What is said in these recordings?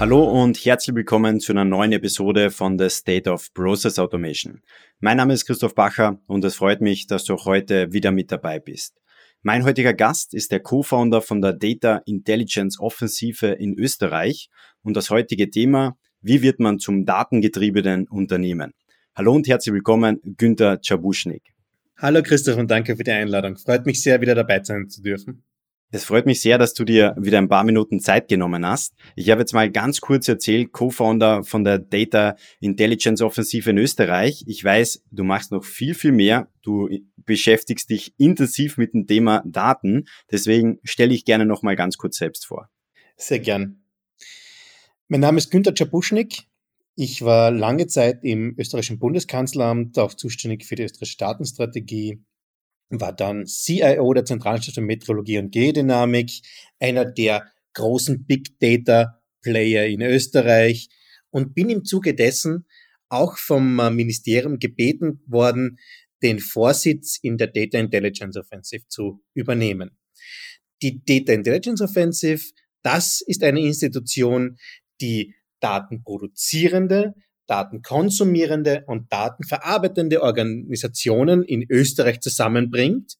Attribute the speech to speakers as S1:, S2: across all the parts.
S1: Hallo und herzlich willkommen zu einer neuen Episode von The State of Process Automation. Mein Name ist Christoph Bacher und es freut mich, dass du auch heute wieder mit dabei bist. Mein heutiger Gast ist der Co-Founder von der Data Intelligence Offensive in Österreich und das heutige Thema, wie wird man zum datengetriebenen Unternehmen? Hallo und herzlich willkommen, Günther Czabuschnik.
S2: Hallo Christoph und danke für die Einladung. Freut mich sehr, wieder dabei sein zu dürfen.
S1: Es freut mich sehr, dass du dir wieder ein paar Minuten Zeit genommen hast. Ich habe jetzt mal ganz kurz erzählt, Co-Founder von der Data Intelligence Offensive in Österreich. Ich weiß, du machst noch viel, viel mehr. Du beschäftigst dich intensiv mit dem Thema Daten. Deswegen stelle ich gerne noch mal ganz kurz selbst vor.
S2: Sehr gern. Mein Name ist Günter Czabuschnik. Ich war lange Zeit im österreichischen Bundeskanzleramt auch zuständig für die österreichische Datenstrategie war dann CIO der Zentralstelle für Metrologie und Geodynamik, einer der großen Big Data Player in Österreich und bin im Zuge dessen auch vom äh, Ministerium gebeten worden, den Vorsitz in der Data Intelligence Offensive zu übernehmen. Die Data Intelligence Offensive, das ist eine Institution, die datenproduzierende, datenkonsumierende und datenverarbeitende Organisationen in Österreich zusammenbringt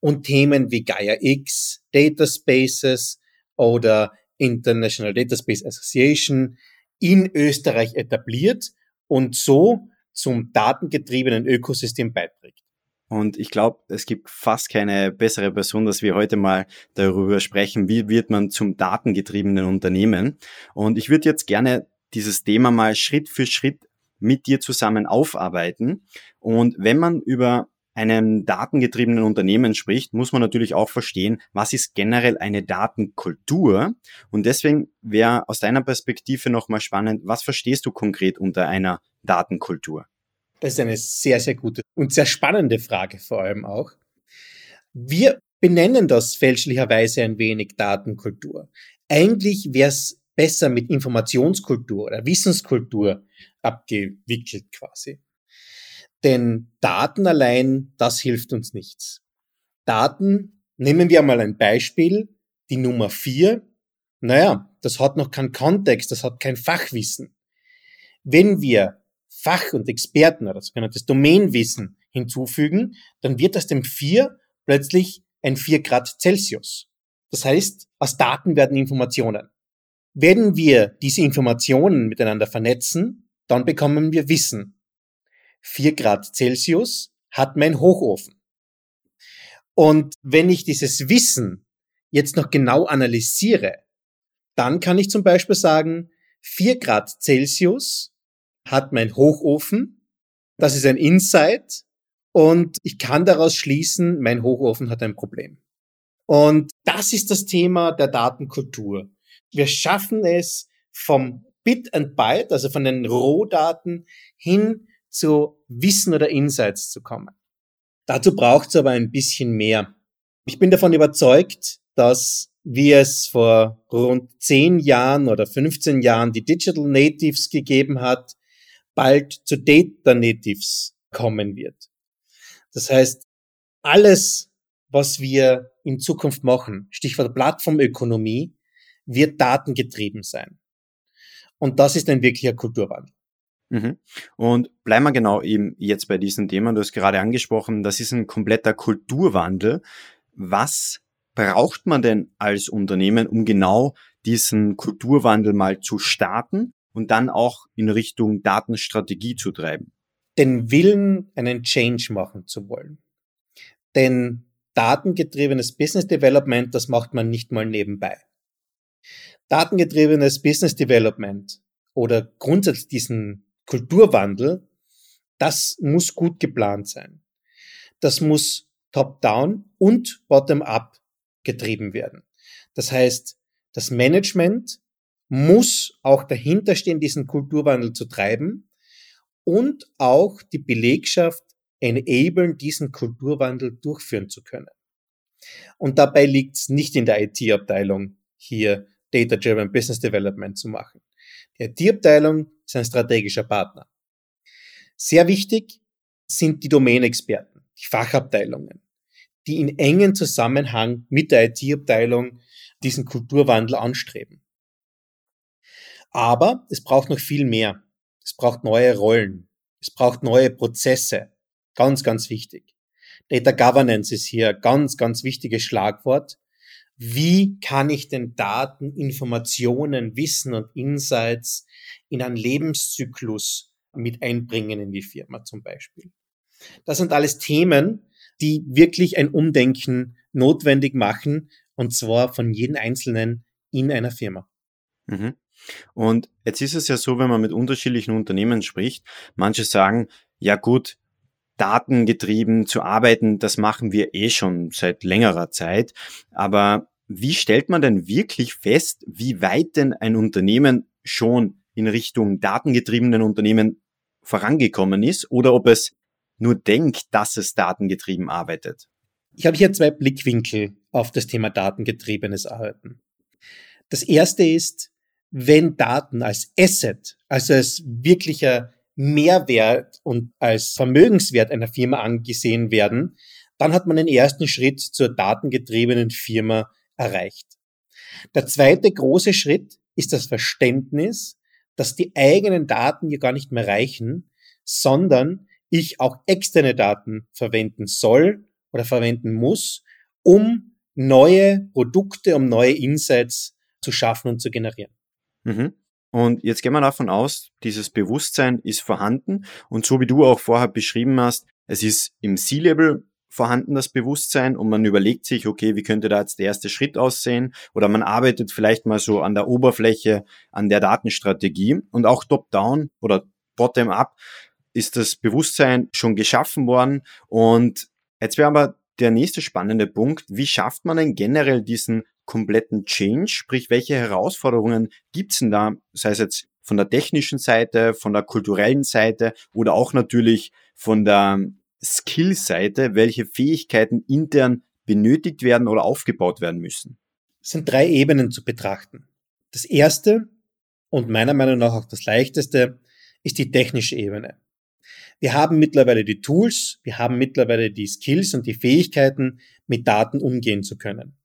S2: und Themen wie Gaia X, Data Spaces oder International Data Space Association in Österreich etabliert und so zum datengetriebenen Ökosystem beiträgt.
S1: Und ich glaube, es gibt fast keine bessere Person, dass wir heute mal darüber sprechen, wie wird man zum datengetriebenen Unternehmen. Und ich würde jetzt gerne dieses Thema mal Schritt für Schritt mit dir zusammen aufarbeiten. Und wenn man über einem datengetriebenen Unternehmen spricht, muss man natürlich auch verstehen, was ist generell eine Datenkultur. Und deswegen wäre aus deiner Perspektive nochmal spannend, was verstehst du konkret unter einer Datenkultur?
S2: Das ist eine sehr, sehr gute und sehr spannende Frage vor allem auch. Wir benennen das fälschlicherweise ein wenig Datenkultur. Eigentlich wäre es besser mit Informationskultur oder Wissenskultur abgewickelt quasi. Denn Daten allein, das hilft uns nichts. Daten, nehmen wir mal ein Beispiel, die Nummer vier. Naja, das hat noch keinen Kontext, das hat kein Fachwissen. Wenn wir Fach- und Experten oder sogenanntes Domainwissen hinzufügen, dann wird aus dem vier plötzlich ein vier Grad Celsius. Das heißt, aus Daten werden Informationen. Wenn wir diese Informationen miteinander vernetzen, dann bekommen wir Wissen. 4 Grad Celsius hat mein Hochofen. Und wenn ich dieses Wissen jetzt noch genau analysiere, dann kann ich zum Beispiel sagen, 4 Grad Celsius hat mein Hochofen, das ist ein Insight und ich kann daraus schließen, mein Hochofen hat ein Problem. Und das ist das Thema der Datenkultur wir schaffen es vom Bit and Byte, also von den Rohdaten hin zu Wissen oder Insights zu kommen. Dazu braucht es aber ein bisschen mehr. Ich bin davon überzeugt, dass wie es vor rund 10 Jahren oder 15 Jahren die Digital Natives gegeben hat, bald zu Data Natives kommen wird. Das heißt, alles, was wir in Zukunft machen, Stichwort Plattformökonomie, wird datengetrieben sein. Und das ist ein wirklicher Kulturwandel.
S1: Mhm. Und bleiben wir genau eben jetzt bei diesem Thema. Du hast gerade angesprochen, das ist ein kompletter Kulturwandel. Was braucht man denn als Unternehmen, um genau diesen Kulturwandel mal zu starten und dann auch in Richtung Datenstrategie zu treiben?
S2: Den Willen, einen Change machen zu wollen. Denn datengetriebenes Business Development, das macht man nicht mal nebenbei datengetriebenes Business Development oder grundsätzlich diesen Kulturwandel, das muss gut geplant sein. Das muss top-down und bottom-up getrieben werden. Das heißt, das Management muss auch dahinter stehen, diesen Kulturwandel zu treiben und auch die Belegschaft enablen, diesen Kulturwandel durchführen zu können. Und dabei liegt es nicht in der IT-Abteilung, hier Data-Driven Business Development zu machen. Die IT-Abteilung ist ein strategischer Partner. Sehr wichtig sind die Domänexperten, die Fachabteilungen, die in engen Zusammenhang mit der IT-Abteilung diesen Kulturwandel anstreben. Aber es braucht noch viel mehr. Es braucht neue Rollen. Es braucht neue Prozesse. Ganz, ganz wichtig. Data Governance ist hier ganz, ganz wichtiges Schlagwort. Wie kann ich denn Daten, Informationen, Wissen und Insights in einen Lebenszyklus mit einbringen in die Firma zum Beispiel? Das sind alles Themen, die wirklich ein Umdenken notwendig machen, und zwar von jedem Einzelnen in einer Firma.
S1: Mhm. Und jetzt ist es ja so, wenn man mit unterschiedlichen Unternehmen spricht, manche sagen, ja gut, datengetrieben zu arbeiten, das machen wir eh schon seit längerer Zeit. Aber wie stellt man denn wirklich fest, wie weit denn ein Unternehmen schon in Richtung datengetriebenen Unternehmen vorangekommen ist oder ob es nur denkt, dass es datengetrieben arbeitet?
S2: Ich habe hier zwei Blickwinkel auf das Thema datengetriebenes Arbeiten. Das erste ist, wenn Daten als Asset, also als wirklicher Mehrwert und als Vermögenswert einer Firma angesehen werden, dann hat man den ersten Schritt zur datengetriebenen Firma erreicht. Der zweite große Schritt ist das Verständnis, dass die eigenen Daten hier gar nicht mehr reichen, sondern ich auch externe Daten verwenden soll oder verwenden muss, um neue Produkte, um neue Insights zu schaffen und zu generieren.
S1: Mhm. Und jetzt gehen wir davon aus, dieses Bewusstsein ist vorhanden und so wie du auch vorher beschrieben hast, es ist im C-Level vorhanden, das Bewusstsein, und man überlegt sich, okay, wie könnte da jetzt der erste Schritt aussehen? Oder man arbeitet vielleicht mal so an der Oberfläche, an der Datenstrategie und auch top-down oder bottom-up ist das Bewusstsein schon geschaffen worden. Und jetzt wäre aber der nächste spannende Punkt, wie schafft man denn generell diesen kompletten Change? Sprich, welche Herausforderungen gibt's denn da, sei es jetzt von der technischen Seite, von der kulturellen Seite oder auch natürlich von der Skill-Seite, welche Fähigkeiten intern benötigt werden oder aufgebaut werden müssen?
S2: Es sind drei Ebenen zu betrachten. Das erste und meiner Meinung nach auch das leichteste ist die technische Ebene. Wir haben mittlerweile die Tools, wir haben mittlerweile die Skills und die Fähigkeiten, mit Daten umgehen zu können.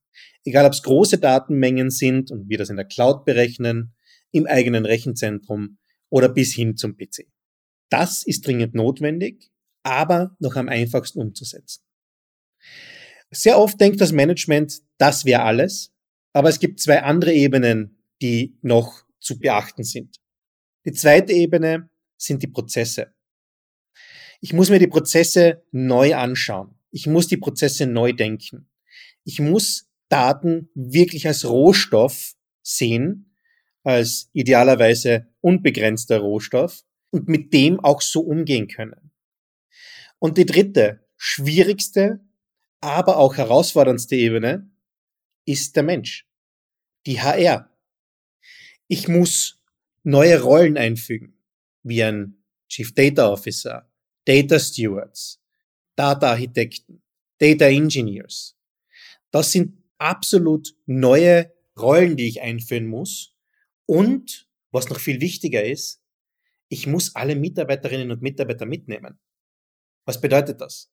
S2: Egal ob es große Datenmengen sind und wir das in der Cloud berechnen, im eigenen Rechenzentrum oder bis hin zum PC. Das ist dringend notwendig, aber noch am einfachsten umzusetzen. Sehr oft denkt das Management, das wäre alles, aber es gibt zwei andere Ebenen, die noch zu beachten sind. Die zweite Ebene sind die Prozesse. Ich muss mir die Prozesse neu anschauen. Ich muss die Prozesse neu denken. Ich muss Daten wirklich als Rohstoff sehen, als idealerweise unbegrenzter Rohstoff und mit dem auch so umgehen können. Und die dritte, schwierigste, aber auch herausforderndste Ebene ist der Mensch. Die HR. Ich muss neue Rollen einfügen, wie ein Chief Data Officer, Data Stewards, Data Architekten, Data Engineers. Das sind absolut neue Rollen, die ich einführen muss. Und was noch viel wichtiger ist, ich muss alle Mitarbeiterinnen und Mitarbeiter mitnehmen. Was bedeutet das?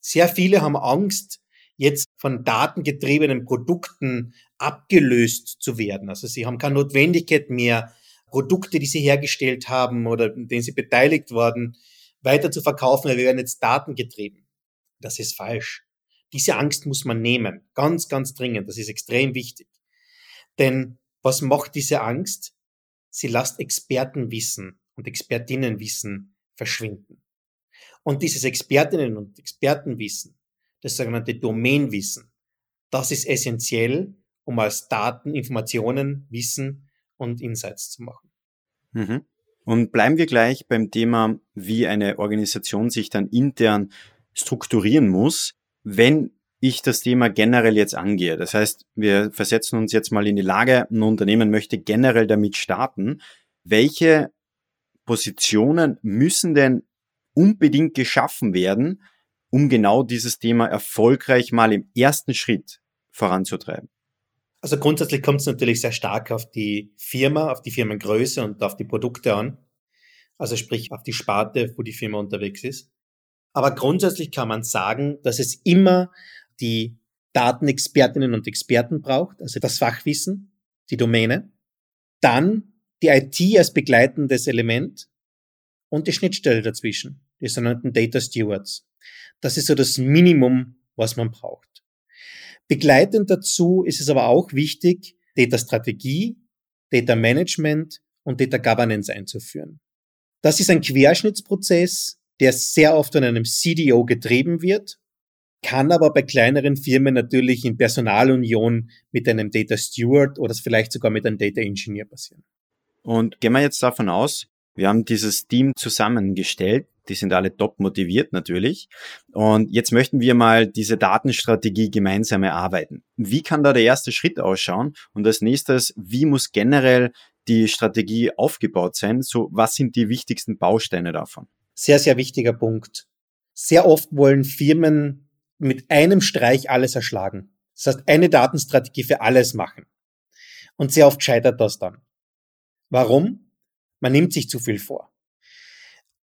S2: Sehr viele haben Angst, jetzt von datengetriebenen Produkten abgelöst zu werden. Also sie haben keine Notwendigkeit mehr, Produkte, die sie hergestellt haben oder in denen sie beteiligt waren, weiter zu verkaufen, weil wir werden jetzt datengetrieben. Das ist falsch. Diese Angst muss man nehmen. Ganz, ganz dringend. Das ist extrem wichtig. Denn was macht diese Angst? Sie lässt Expertenwissen und Expertinnenwissen verschwinden. Und dieses Expertinnen- und Expertenwissen, das sogenannte Domainwissen, das ist essentiell, um als Daten, Informationen, Wissen und Insights zu machen.
S1: Mhm. Und bleiben wir gleich beim Thema, wie eine Organisation sich dann intern strukturieren muss, wenn ich das Thema generell jetzt angehe. Das heißt, wir versetzen uns jetzt mal in die Lage, ein Unternehmen möchte generell damit starten. Welche Positionen müssen denn unbedingt geschaffen werden, um genau dieses Thema erfolgreich mal im ersten Schritt voranzutreiben?
S2: Also grundsätzlich kommt es natürlich sehr stark auf die Firma, auf die Firmengröße und auf die Produkte an. Also sprich auf die Sparte, wo die Firma unterwegs ist. Aber grundsätzlich kann man sagen, dass es immer die Datenexpertinnen und Experten braucht, also das Fachwissen, die Domäne, dann die IT als begleitendes Element und die Schnittstelle dazwischen, die sogenannten Data Stewards. Das ist so das Minimum, was man braucht. Begleitend dazu ist es aber auch wichtig, Data Strategie, Data Management und Data Governance einzuführen. Das ist ein Querschnittsprozess, der sehr oft von einem CDO getrieben wird, kann aber bei kleineren Firmen natürlich in Personalunion mit einem Data Steward oder vielleicht sogar mit einem Data Engineer passieren.
S1: Und gehen wir jetzt davon aus, wir haben dieses Team zusammengestellt. Die sind alle top motiviert natürlich. Und jetzt möchten wir mal diese Datenstrategie gemeinsam erarbeiten. Wie kann da der erste Schritt ausschauen? Und als nächstes, wie muss generell die Strategie aufgebaut sein? So, was sind die wichtigsten Bausteine davon?
S2: Sehr, sehr wichtiger Punkt. Sehr oft wollen Firmen mit einem Streich alles erschlagen. Das heißt, eine Datenstrategie für alles machen. Und sehr oft scheitert das dann. Warum? Man nimmt sich zu viel vor.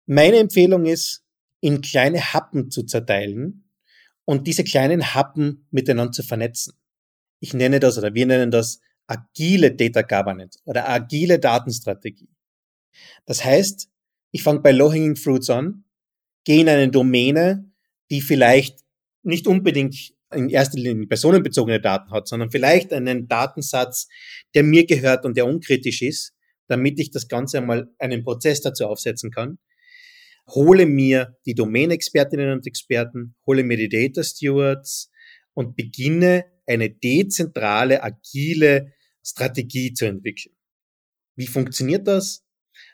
S2: Meine Empfehlung ist, in kleine Happen zu zerteilen und diese kleinen Happen miteinander zu vernetzen. Ich nenne das oder wir nennen das agile Data Governance oder agile Datenstrategie. Das heißt, ich fange bei Low-Hanging Fruits an, gehe in eine Domäne, die vielleicht nicht unbedingt in erster Linie personenbezogene Daten hat, sondern vielleicht einen Datensatz, der mir gehört und der unkritisch ist, damit ich das Ganze einmal einen Prozess dazu aufsetzen kann. Hole mir die Domain-Expertinnen und Experten, hole mir die Data Stewards und beginne eine dezentrale, agile Strategie zu entwickeln. Wie funktioniert das?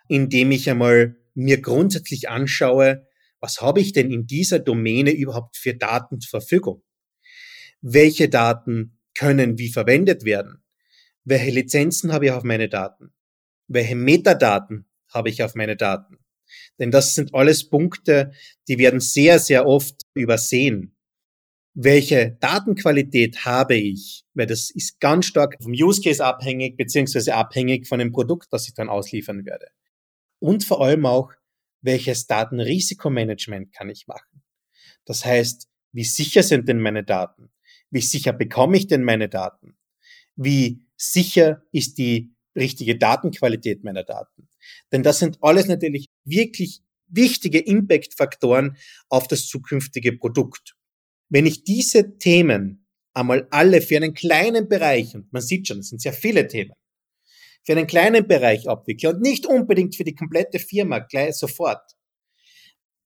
S2: Indem ich einmal mir grundsätzlich anschaue, was habe ich denn in dieser Domäne überhaupt für Daten zur Verfügung? Welche Daten können wie verwendet werden? Welche Lizenzen habe ich auf meine Daten? Welche Metadaten habe ich auf meine Daten? Denn das sind alles Punkte, die werden sehr, sehr oft übersehen. Welche Datenqualität habe ich? Weil das ist ganz stark vom Use Case abhängig, beziehungsweise abhängig von dem Produkt, das ich dann ausliefern werde. Und vor allem auch, welches Datenrisikomanagement kann ich machen? Das heißt, wie sicher sind denn meine Daten? Wie sicher bekomme ich denn meine Daten? Wie sicher ist die richtige Datenqualität meiner Daten. Denn das sind alles natürlich wirklich wichtige Impact-Faktoren auf das zukünftige Produkt. Wenn ich diese Themen einmal alle für einen kleinen Bereich, und man sieht schon, es sind sehr viele Themen, für einen kleinen Bereich abwickle und nicht unbedingt für die komplette Firma gleich sofort,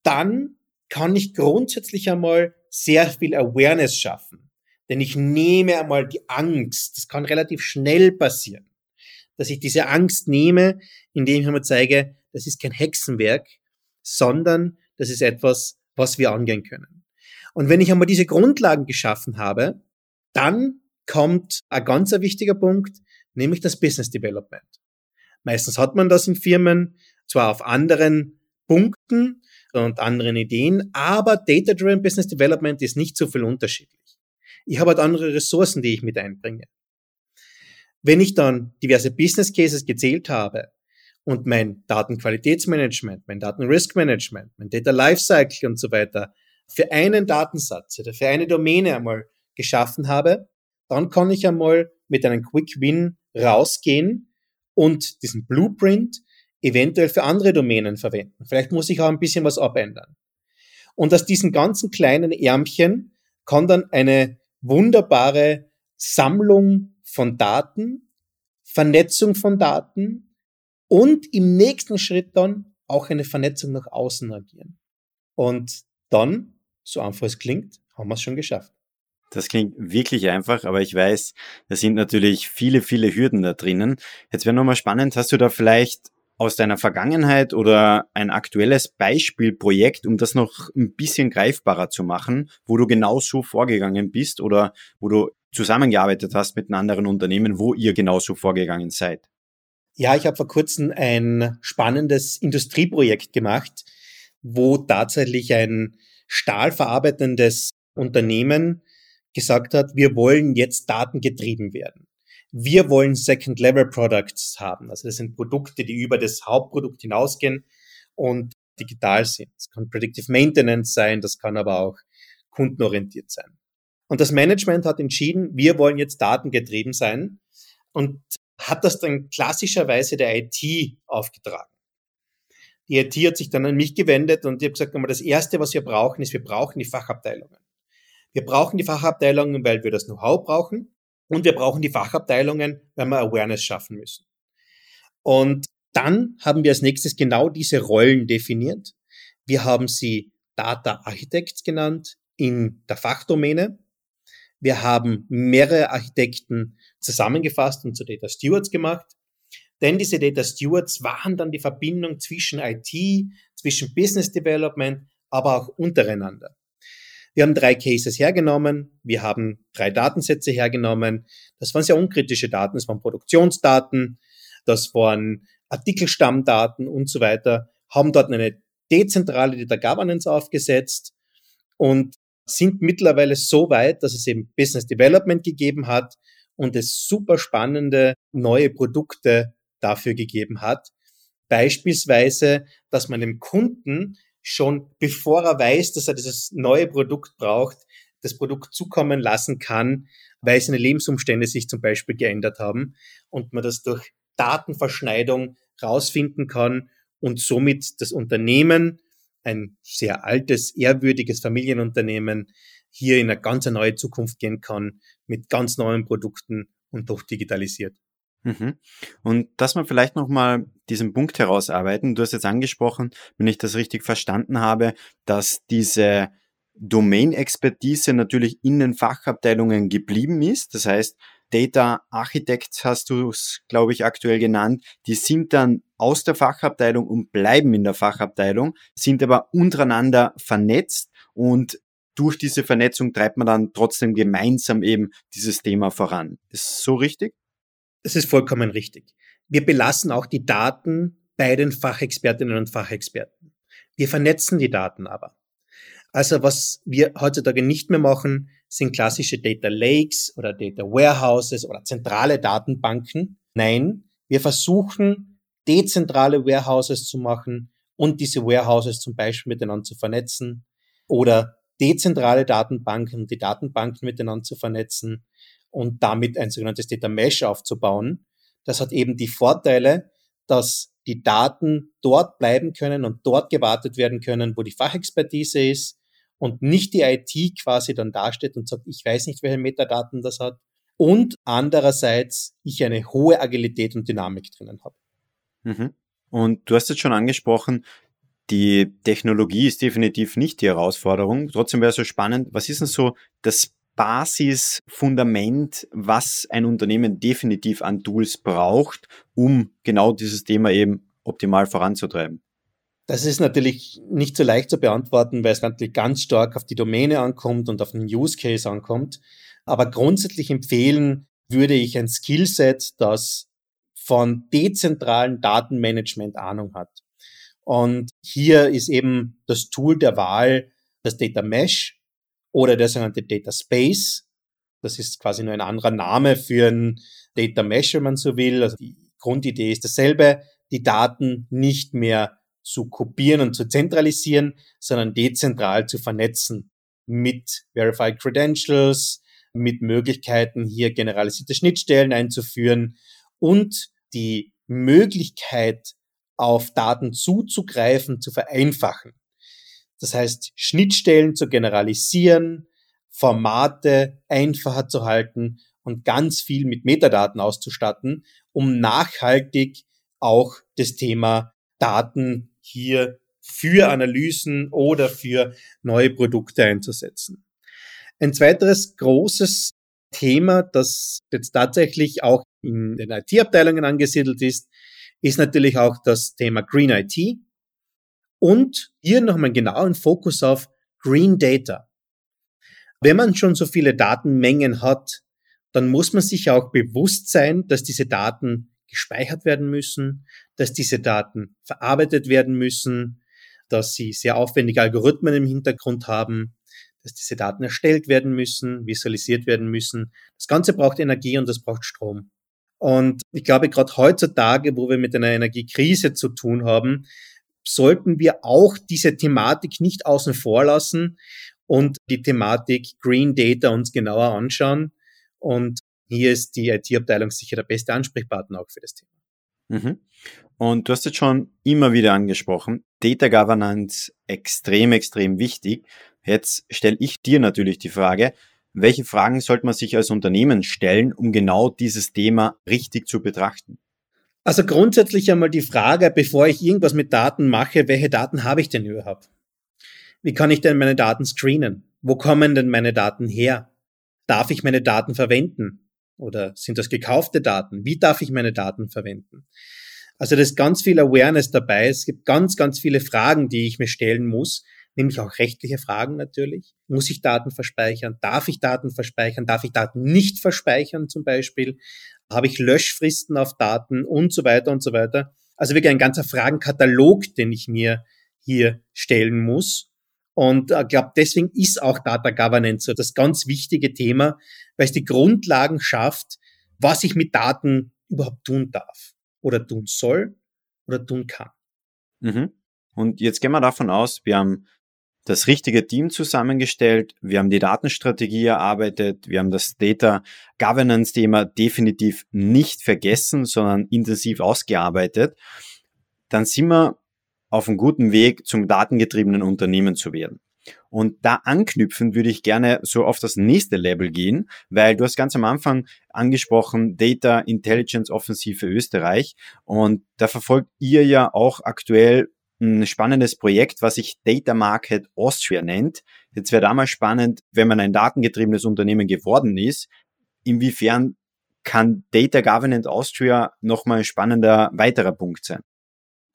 S2: dann kann ich grundsätzlich einmal sehr viel Awareness schaffen. Denn ich nehme einmal die Angst, das kann relativ schnell passieren dass ich diese Angst nehme, indem ich einmal zeige, das ist kein Hexenwerk, sondern das ist etwas, was wir angehen können. Und wenn ich einmal diese Grundlagen geschaffen habe, dann kommt ein ganz wichtiger Punkt, nämlich das Business Development. Meistens hat man das in Firmen, zwar auf anderen Punkten und anderen Ideen, aber Data-Driven Business Development ist nicht so viel unterschiedlich. Ich habe halt andere Ressourcen, die ich mit einbringe. Wenn ich dann diverse Business Cases gezählt habe und mein Datenqualitätsmanagement, mein Datenriskmanagement, mein Data Lifecycle und so weiter für einen Datensatz oder für eine Domäne einmal geschaffen habe, dann kann ich einmal mit einem Quick Win rausgehen und diesen Blueprint eventuell für andere Domänen verwenden. Vielleicht muss ich auch ein bisschen was abändern. Und aus diesen ganzen kleinen Ärmchen kann dann eine wunderbare Sammlung von Daten, Vernetzung von Daten und im nächsten Schritt dann auch eine Vernetzung nach außen agieren. Und dann, so einfach es klingt, haben wir es schon geschafft.
S1: Das klingt wirklich einfach, aber ich weiß, da sind natürlich viele, viele Hürden da drinnen. Jetzt wäre nochmal spannend, hast du da vielleicht aus deiner Vergangenheit oder ein aktuelles Beispielprojekt, um das noch ein bisschen greifbarer zu machen, wo du genau so vorgegangen bist oder wo du zusammengearbeitet hast mit einem anderen Unternehmen, wo ihr genauso vorgegangen seid.
S2: Ja, ich habe vor kurzem ein spannendes Industrieprojekt gemacht, wo tatsächlich ein stahlverarbeitendes Unternehmen gesagt hat, wir wollen jetzt datengetrieben werden. Wir wollen Second-Level-Products haben. Also das sind Produkte, die über das Hauptprodukt hinausgehen und digital sind. Das kann Predictive Maintenance sein, das kann aber auch kundenorientiert sein. Und das Management hat entschieden, wir wollen jetzt datengetrieben sein. Und hat das dann klassischerweise der IT aufgetragen. Die IT hat sich dann an mich gewendet und ich habe gesagt, das Erste, was wir brauchen, ist, wir brauchen die Fachabteilungen. Wir brauchen die Fachabteilungen, weil wir das Know-how brauchen und wir brauchen die Fachabteilungen, weil wir Awareness schaffen müssen. Und dann haben wir als nächstes genau diese Rollen definiert. Wir haben sie Data Architects genannt in der Fachdomäne. Wir haben mehrere Architekten zusammengefasst und zu Data Stewards gemacht. Denn diese Data Stewards waren dann die Verbindung zwischen IT, zwischen Business Development, aber auch untereinander. Wir haben drei Cases hergenommen, wir haben drei Datensätze hergenommen. Das waren sehr unkritische Daten, das waren Produktionsdaten, das waren Artikelstammdaten und so weiter, haben dort eine dezentrale Data Governance aufgesetzt und sind mittlerweile so weit, dass es eben Business Development gegeben hat und es super spannende neue Produkte dafür gegeben hat. Beispielsweise, dass man dem Kunden schon bevor er weiß, dass er dieses neue Produkt braucht, das Produkt zukommen lassen kann, weil seine Lebensumstände sich zum Beispiel geändert haben und man das durch Datenverschneidung rausfinden kann und somit das Unternehmen, ein sehr altes, ehrwürdiges Familienunternehmen, hier in eine ganz neue Zukunft gehen kann mit ganz neuen Produkten und doch digitalisiert.
S1: Mhm. Und dass wir vielleicht nochmal diesen Punkt herausarbeiten. Du hast jetzt angesprochen, wenn ich das richtig verstanden habe, dass diese Domain-Expertise natürlich in den Fachabteilungen geblieben ist. Das heißt, Data Architects hast du es, glaube ich, aktuell genannt. Die sind dann aus der Fachabteilung und bleiben in der Fachabteilung, sind aber untereinander vernetzt und durch diese Vernetzung treibt man dann trotzdem gemeinsam eben dieses Thema voran. Ist so richtig?
S2: Es ist vollkommen richtig. Wir belassen auch die Daten bei den Fachexpertinnen und Fachexperten. Wir vernetzen die Daten aber. Also was wir heutzutage nicht mehr machen, sind klassische Data Lakes oder Data Warehouses oder zentrale Datenbanken. Nein, wir versuchen dezentrale Warehouses zu machen und diese Warehouses zum Beispiel miteinander zu vernetzen oder dezentrale Datenbanken und die Datenbanken miteinander zu vernetzen und damit ein sogenanntes Data Mesh aufzubauen. Das hat eben die Vorteile, dass die Daten dort bleiben können und dort gewartet werden können, wo die Fachexpertise ist und nicht die IT quasi dann dasteht und sagt, ich weiß nicht, welche Metadaten das hat. Und andererseits ich eine hohe Agilität und Dynamik drinnen habe.
S1: Mhm. Und du hast jetzt schon angesprochen, die Technologie ist definitiv nicht die Herausforderung. Trotzdem wäre es so spannend, was ist denn so das Basisfundament, was ein Unternehmen definitiv an Tools braucht, um genau dieses Thema eben optimal voranzutreiben?
S2: Das ist natürlich nicht so leicht zu beantworten, weil es natürlich ganz stark auf die Domäne ankommt und auf den Use Case ankommt. Aber grundsätzlich empfehlen würde ich ein Skillset, das von dezentralen Datenmanagement Ahnung hat. Und hier ist eben das Tool der Wahl das Data Mesh oder der sogenannte Data Space. Das ist quasi nur ein anderer Name für ein Data Mesh, wenn man so will. Also die Grundidee ist dasselbe, die Daten nicht mehr zu kopieren und zu zentralisieren, sondern dezentral zu vernetzen mit Verified Credentials, mit Möglichkeiten, hier generalisierte Schnittstellen einzuführen und die Möglichkeit, auf Daten zuzugreifen, zu vereinfachen. Das heißt, Schnittstellen zu generalisieren, Formate einfacher zu halten und ganz viel mit Metadaten auszustatten, um nachhaltig auch das Thema Daten hier für Analysen oder für neue Produkte einzusetzen. Ein zweiteres großes Thema, das jetzt tatsächlich auch in den IT-Abteilungen angesiedelt ist, ist natürlich auch das Thema Green IT und hier nochmal genauen Fokus auf Green Data. Wenn man schon so viele Datenmengen hat, dann muss man sich auch bewusst sein, dass diese Daten gespeichert werden müssen, dass diese Daten verarbeitet werden müssen, dass sie sehr aufwendige Algorithmen im Hintergrund haben, dass diese Daten erstellt werden müssen, visualisiert werden müssen. Das Ganze braucht Energie und das braucht Strom. Und ich glaube, gerade heutzutage, wo wir mit einer Energiekrise zu tun haben, sollten wir auch diese Thematik nicht außen vor lassen und die Thematik Green Data uns genauer anschauen und hier ist die IT-Abteilung sicher der beste Ansprechpartner auch für das Thema.
S1: Mhm. Und du hast jetzt schon immer wieder angesprochen, Data Governance extrem, extrem wichtig. Jetzt stelle ich dir natürlich die Frage, welche Fragen sollte man sich als Unternehmen stellen, um genau dieses Thema richtig zu betrachten?
S2: Also grundsätzlich einmal die Frage, bevor ich irgendwas mit Daten mache, welche Daten habe ich denn überhaupt? Wie kann ich denn meine Daten screenen? Wo kommen denn meine Daten her? Darf ich meine Daten verwenden? Oder sind das gekaufte Daten? Wie darf ich meine Daten verwenden? Also da ist ganz viel Awareness dabei. Es gibt ganz, ganz viele Fragen, die ich mir stellen muss, nämlich auch rechtliche Fragen natürlich. Muss ich Daten verspeichern? Darf ich Daten verspeichern? Darf ich Daten nicht verspeichern zum Beispiel? Habe ich Löschfristen auf Daten und so weiter und so weiter? Also wirklich ein ganzer Fragenkatalog, den ich mir hier stellen muss. Und ich äh, glaube, deswegen ist auch Data Governance so das ganz wichtige Thema, weil es die Grundlagen schafft, was ich mit Daten überhaupt tun darf oder tun soll oder tun kann.
S1: Mhm. Und jetzt gehen wir davon aus, wir haben das richtige Team zusammengestellt, wir haben die Datenstrategie erarbeitet, wir haben das Data Governance Thema definitiv nicht vergessen, sondern intensiv ausgearbeitet, dann sind wir auf einem guten Weg zum datengetriebenen Unternehmen zu werden. Und da anknüpfen würde ich gerne so auf das nächste Level gehen, weil du hast ganz am Anfang angesprochen Data Intelligence Offensive Österreich und da verfolgt ihr ja auch aktuell ein spannendes Projekt, was sich Data Market Austria nennt. Jetzt wäre da mal spannend, wenn man ein datengetriebenes Unternehmen geworden ist, inwiefern kann Data Governance Austria nochmal ein spannender weiterer Punkt sein?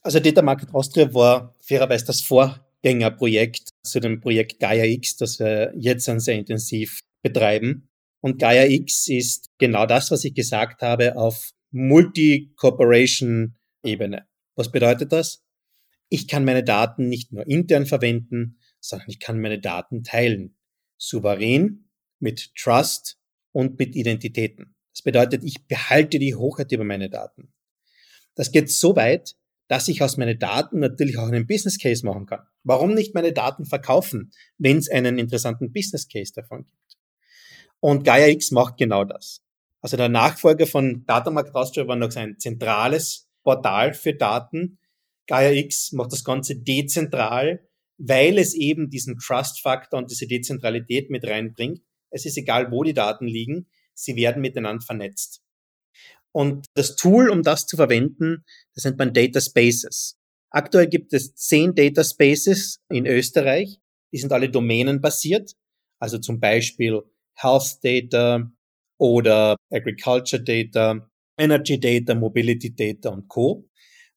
S2: Also Data Market Austria war fairerweise das Vorgängerprojekt zu dem Projekt Gaia X, das wir jetzt sehr intensiv betreiben. Und Gaia X ist genau das, was ich gesagt habe, auf Multi-Corporation-Ebene. Was bedeutet das? Ich kann meine Daten nicht nur intern verwenden, sondern ich kann meine Daten teilen. Souverän, mit Trust und mit Identitäten. Das bedeutet, ich behalte die Hochheit über meine Daten. Das geht so weit, dass ich aus meinen Daten natürlich auch einen Business Case machen kann. Warum nicht meine Daten verkaufen, wenn es einen interessanten Business Case davon gibt? Und Gaia X macht genau das. Also der Nachfolger von Datamarkt Austria war noch ein zentrales Portal für Daten. Gaia X macht das Ganze dezentral, weil es eben diesen Trust-Faktor und diese Dezentralität mit reinbringt. Es ist egal, wo die Daten liegen, sie werden miteinander vernetzt. Und das Tool, um das zu verwenden, das nennt man Data Spaces. Aktuell gibt es zehn Data Spaces in Österreich. Die sind alle domänenbasiert. Also zum Beispiel Health Data oder Agriculture Data, Energy Data, Mobility Data und Co.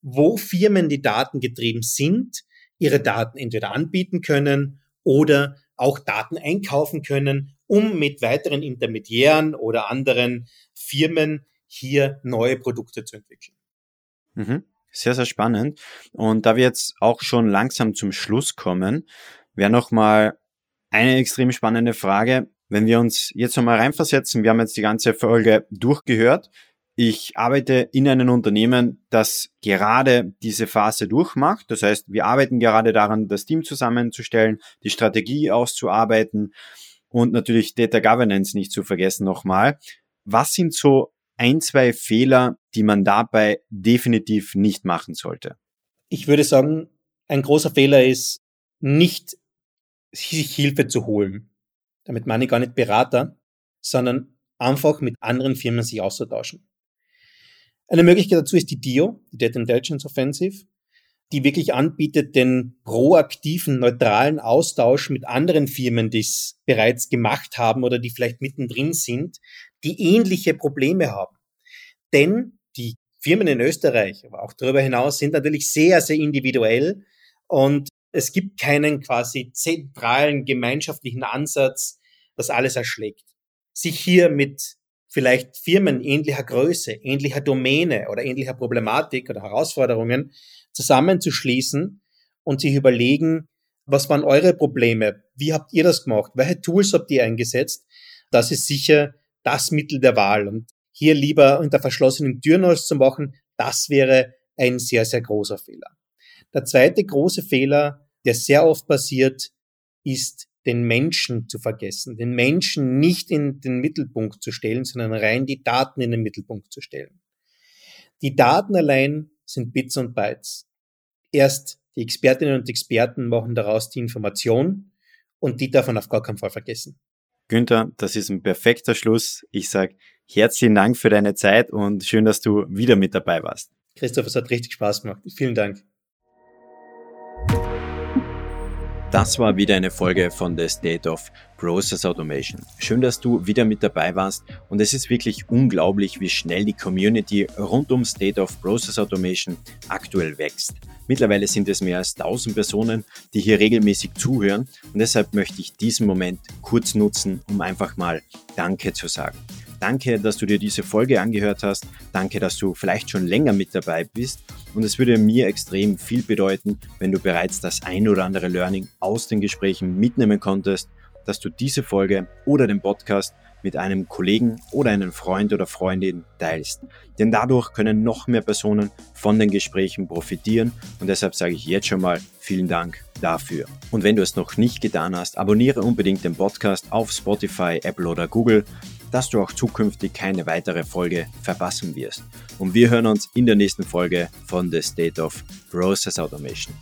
S2: Wo Firmen, die datengetrieben sind, ihre Daten entweder anbieten können oder auch Daten einkaufen können, um mit weiteren Intermediären oder anderen Firmen hier neue Produkte zu entwickeln.
S1: Mhm. Sehr, sehr spannend. Und da wir jetzt auch schon langsam zum Schluss kommen, wäre nochmal eine extrem spannende Frage. Wenn wir uns jetzt nochmal reinversetzen, wir haben jetzt die ganze Folge durchgehört. Ich arbeite in einem Unternehmen, das gerade diese Phase durchmacht. Das heißt, wir arbeiten gerade daran, das Team zusammenzustellen, die Strategie auszuarbeiten und natürlich Data Governance nicht zu vergessen nochmal. Was sind so ein, zwei Fehler, die man dabei definitiv nicht machen sollte?
S2: Ich würde sagen, ein großer Fehler ist, nicht sich Hilfe zu holen. Damit meine ich gar nicht Berater, sondern einfach mit anderen Firmen sich auszutauschen. Eine Möglichkeit dazu ist die DIO, die Data Intelligence Offensive, die wirklich anbietet, den proaktiven, neutralen Austausch mit anderen Firmen, die es bereits gemacht haben oder die vielleicht mittendrin sind, die ähnliche Probleme haben. Denn die Firmen in Österreich, aber auch darüber hinaus, sind natürlich sehr, sehr individuell und es gibt keinen quasi zentralen gemeinschaftlichen Ansatz, das alles erschlägt. Sich hier mit vielleicht Firmen ähnlicher Größe, ähnlicher Domäne oder ähnlicher Problematik oder Herausforderungen zusammenzuschließen und sich überlegen, was waren eure Probleme? Wie habt ihr das gemacht? Welche Tools habt ihr eingesetzt? Das ist sicher das Mittel der Wahl. Und hier lieber unter verschlossenen Türen auszumachen, das wäre ein sehr, sehr großer Fehler. Der zweite große Fehler, der sehr oft passiert, ist den Menschen zu vergessen, den Menschen nicht in den Mittelpunkt zu stellen, sondern rein die Daten in den Mittelpunkt zu stellen. Die Daten allein sind Bits und Bytes. Erst die Expertinnen und Experten machen daraus die Information und die darf man auf gar keinen Fall vergessen.
S1: Günther, das ist ein perfekter Schluss. Ich sage herzlichen Dank für deine Zeit und schön, dass du wieder mit dabei warst.
S2: Christoph, es hat richtig Spaß gemacht. Vielen Dank.
S1: Das war wieder eine Folge von The State of Process Automation. Schön, dass du wieder mit dabei warst und es ist wirklich unglaublich, wie schnell die Community rund um State of Process Automation aktuell wächst. Mittlerweile sind es mehr als 1000 Personen, die hier regelmäßig zuhören und deshalb möchte ich diesen Moment kurz nutzen, um einfach mal Danke zu sagen. Danke, dass du dir diese Folge angehört hast. Danke, dass du vielleicht schon länger mit dabei bist. Und es würde mir extrem viel bedeuten, wenn du bereits das ein oder andere Learning aus den Gesprächen mitnehmen konntest, dass du diese Folge oder den Podcast mit einem Kollegen oder einem Freund oder Freundin teilst. Denn dadurch können noch mehr Personen von den Gesprächen profitieren und deshalb sage ich jetzt schon mal vielen Dank dafür. Und wenn du es noch nicht getan hast, abonniere unbedingt den Podcast auf Spotify, Apple oder Google dass du auch zukünftig keine weitere Folge verpassen wirst. Und wir hören uns in der nächsten Folge von The State of Process Automation.